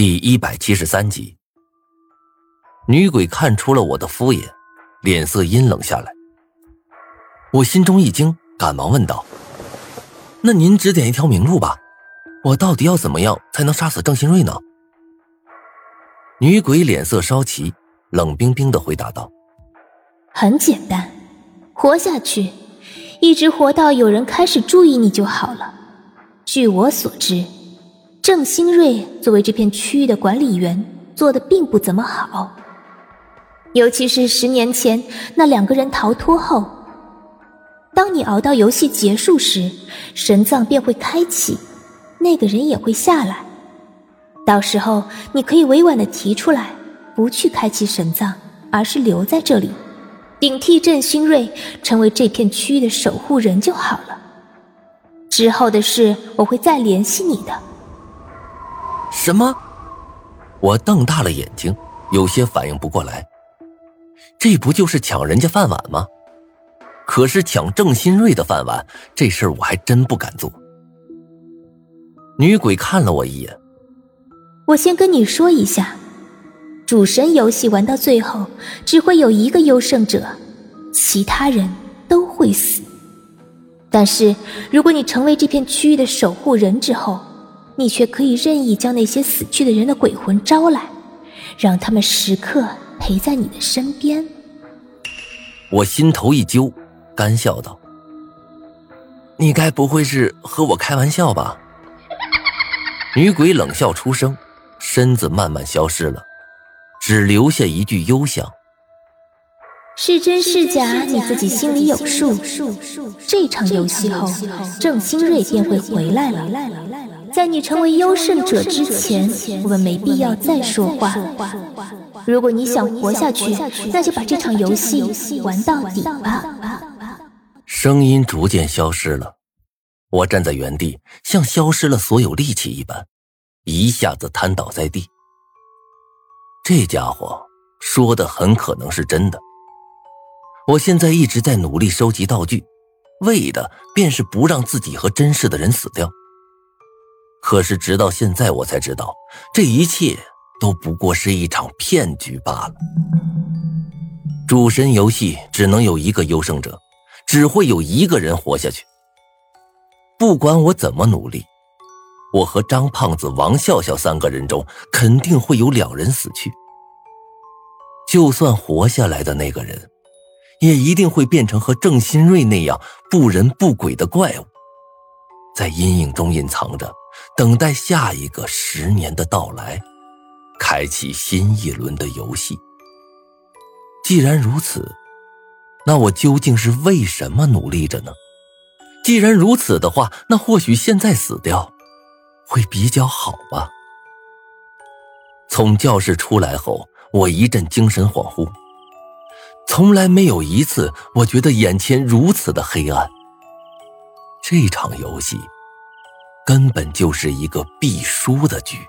第一百七十三集，女鬼看出了我的敷衍，脸色阴冷下来。我心中一惊，赶忙问道：“那您指点一条明路吧，我到底要怎么样才能杀死郑新瑞呢？”女鬼脸色稍齐，冷冰冰的回答道：“很简单，活下去，一直活到有人开始注意你就好了。据我所知。”郑新瑞作为这片区域的管理员，做的并不怎么好。尤其是十年前那两个人逃脱后，当你熬到游戏结束时，神藏便会开启，那个人也会下来。到时候你可以委婉的提出来，不去开启神藏，而是留在这里，顶替郑新瑞，成为这片区域的守护人就好了。之后的事我会再联系你的。什么？我瞪大了眼睛，有些反应不过来。这不就是抢人家饭碗吗？可是抢郑新瑞的饭碗，这事儿我还真不敢做。女鬼看了我一眼，我先跟你说一下，主神游戏玩到最后，只会有一个优胜者，其他人都会死。但是如果你成为这片区域的守护人之后，你却可以任意将那些死去的人的鬼魂招来，让他们时刻陪在你的身边。我心头一揪，干笑道：“你该不会是和我开玩笑吧？”女鬼冷笑出声，身子慢慢消失了，只留下一句幽香：“是真是假，你自己心里有数。这场游戏后，郑新瑞便会回来了。”在你成为优胜者之前，我们没必要再说话。如果你想活下去，那就把这场游戏玩到底吧。声音逐渐消失了，我站在原地，像消失了所有力气一般，一下子瘫倒在地。这家伙说的很可能是真的。我现在一直在努力收集道具，为的便是不让自己和真实的人死掉。可是，直到现在我才知道，这一切都不过是一场骗局罢了。主神游戏只能有一个优胜者，只会有一个人活下去。不管我怎么努力，我和张胖子、王笑笑三个人中，肯定会有两人死去。就算活下来的那个人，也一定会变成和郑新瑞那样不人不鬼的怪物，在阴影中隐藏着。等待下一个十年的到来，开启新一轮的游戏。既然如此，那我究竟是为什么努力着呢？既然如此的话，那或许现在死掉，会比较好吧。从教室出来后，我一阵精神恍惚，从来没有一次我觉得眼前如此的黑暗。这场游戏。根本就是一个必输的局。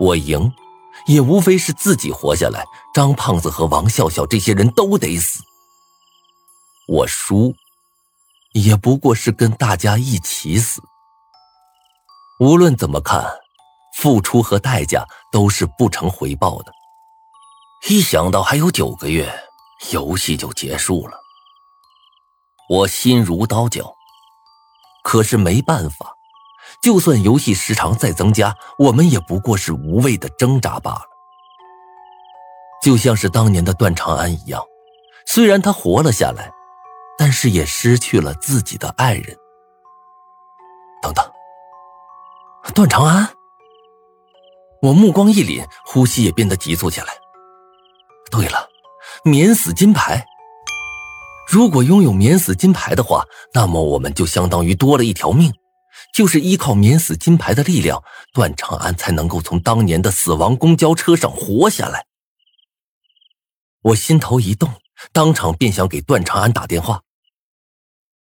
我赢，也无非是自己活下来，张胖子和王笑笑这些人都得死。我输，也不过是跟大家一起死。无论怎么看，付出和代价都是不成回报的。一想到还有九个月，游戏就结束了，我心如刀绞。可是没办法，就算游戏时长再增加，我们也不过是无谓的挣扎罢了。就像是当年的段长安一样，虽然他活了下来，但是也失去了自己的爱人。等等，段长安！我目光一凛，呼吸也变得急促起来。对了，免死金牌。如果拥有免死金牌的话，那么我们就相当于多了一条命。就是依靠免死金牌的力量，段长安才能够从当年的死亡公交车上活下来。我心头一动，当场便想给段长安打电话。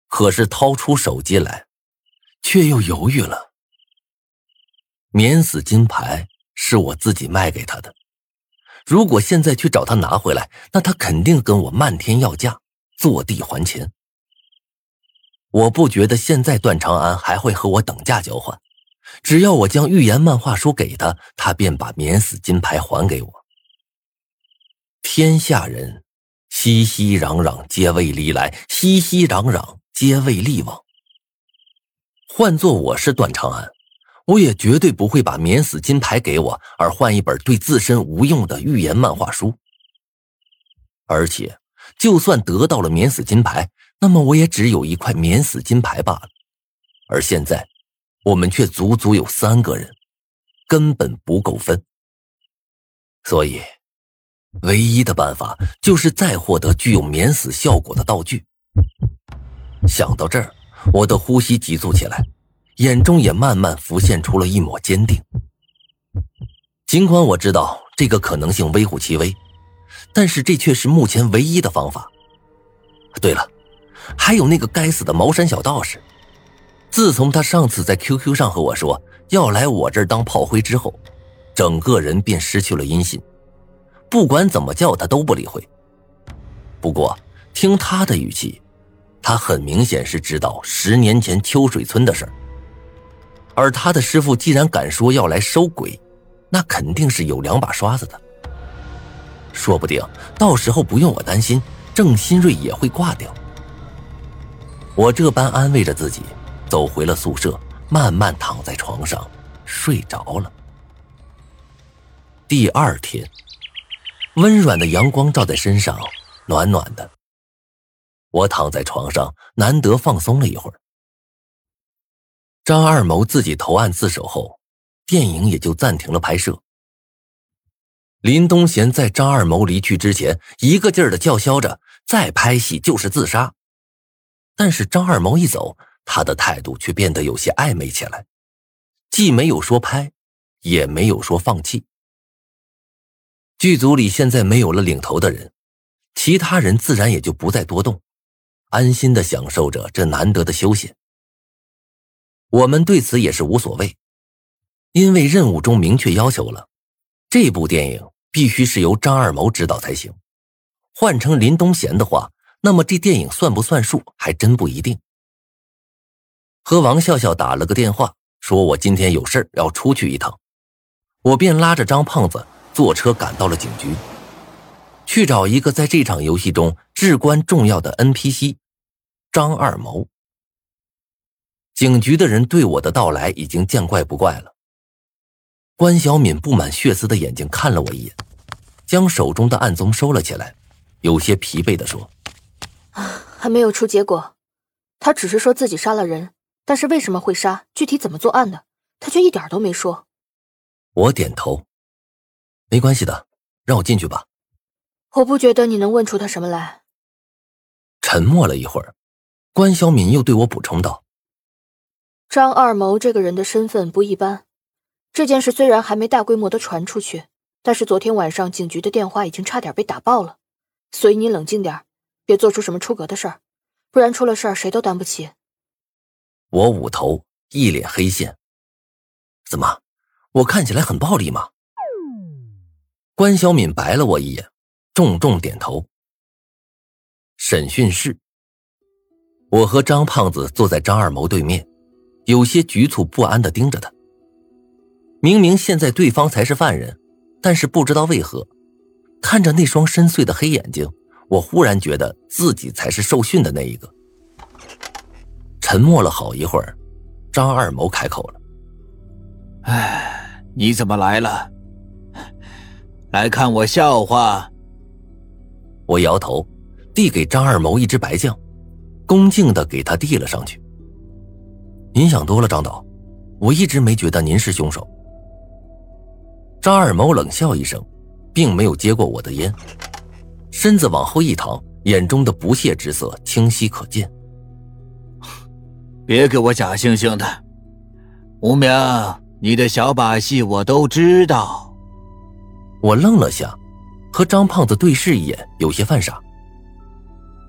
可是掏出手机来，却又犹豫了。免死金牌是我自己卖给他的，如果现在去找他拿回来，那他肯定跟我漫天要价。坐地还钱，我不觉得现在段长安还会和我等价交换，只要我将预言漫画书给他，他便把免死金牌还给我。天下人熙熙攘攘，皆为利来；熙熙攘攘，皆为利往。换做我是段长安，我也绝对不会把免死金牌给我，而换一本对自身无用的预言漫画书。而且，就算得到了免死金牌，那么我也只有一块免死金牌罢了。而现在，我们却足足有三个人，根本不够分。所以，唯一的办法就是再获得具有免死效果的道具。想到这儿，我的呼吸急促起来，眼中也慢慢浮现出了一抹坚定。尽管我知道这个可能性微乎其微，但是这却是目前唯一的方法。对了，还有那个该死的茅山小道士。自从他上次在 QQ 上和我说要来我这儿当炮灰之后，整个人便失去了音信，不管怎么叫他都不理会。不过听他的语气，他很明显是知道十年前秋水村的事儿。而他的师傅既然敢说要来收鬼，那肯定是有两把刷子的。说不定到时候不用我担心，郑新瑞也会挂掉。我这般安慰着自己。走回了宿舍，慢慢躺在床上睡着了。第二天，温软的阳光照在身上，暖暖的。我躺在床上，难得放松了一会儿。张二谋自己投案自首后，电影也就暂停了拍摄。林东贤在张二谋离去之前，一个劲儿的叫嚣着：“再拍戏就是自杀。”但是张二谋一走。他的态度却变得有些暧昧起来，既没有说拍，也没有说放弃。剧组里现在没有了领头的人，其他人自然也就不再多动，安心的享受着这难得的休闲。我们对此也是无所谓，因为任务中明确要求了，这部电影必须是由张二谋指导才行。换成林东贤的话，那么这电影算不算数，还真不一定。和王笑笑打了个电话，说我今天有事要出去一趟，我便拉着张胖子坐车赶到了警局，去找一个在这场游戏中至关重要的 NPC 张二谋。警局的人对我的到来已经见怪不怪了。关小敏布满血丝的眼睛看了我一眼，将手中的案宗收了起来，有些疲惫地说：“啊，还没有出结果，他只是说自己杀了人。”但是为什么会杀？具体怎么作案的？他却一点都没说。我点头，没关系的，让我进去吧。我不觉得你能问出他什么来。沉默了一会儿，关小敏又对我补充道：“张二谋这个人的身份不一般。这件事虽然还没大规模的传出去，但是昨天晚上警局的电话已经差点被打爆了。所以你冷静点，别做出什么出格的事儿，不然出了事儿谁都担不起。”我捂头，一脸黑线。怎么，我看起来很暴力吗？关小敏白了我一眼，重重点头。审讯室，我和张胖子坐在张二谋对面，有些局促不安的盯着他。明明现在对方才是犯人，但是不知道为何，看着那双深邃的黑眼睛，我忽然觉得自己才是受训的那一个。沉默了好一会儿，张二谋开口了：“哎，你怎么来了？来看我笑话？”我摇头，递给张二谋一只白酱，恭敬的给他递了上去。您想多了，张导，我一直没觉得您是凶手。张二毛冷笑一声，并没有接过我的烟，身子往后一躺，眼中的不屑之色清晰可见。别给我假惺惺的，无名，你的小把戏我都知道。我愣了下，和张胖子对视一眼，有些犯傻。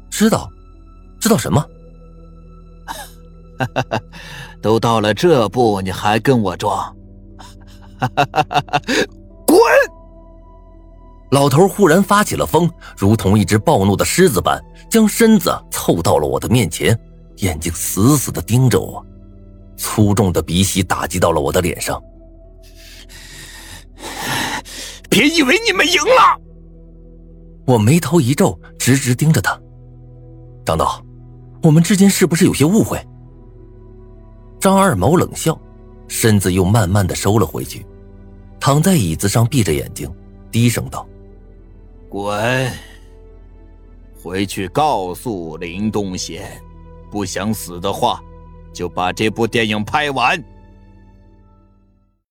知道，知道什么？都到了这步，你还跟我装？哈 滚！老头忽然发起了疯，如同一只暴怒的狮子般，将身子凑到了我的面前。眼睛死死的盯着我，粗重的鼻息打击到了我的脸上。别以为你们赢了！我眉头一皱，直直盯着他。张导，我们之间是不是有些误会？张二毛冷笑，身子又慢慢的收了回去，躺在椅子上，闭着眼睛，低声道：“滚，回去告诉林东贤，不想死的话，就把这部电影拍完。”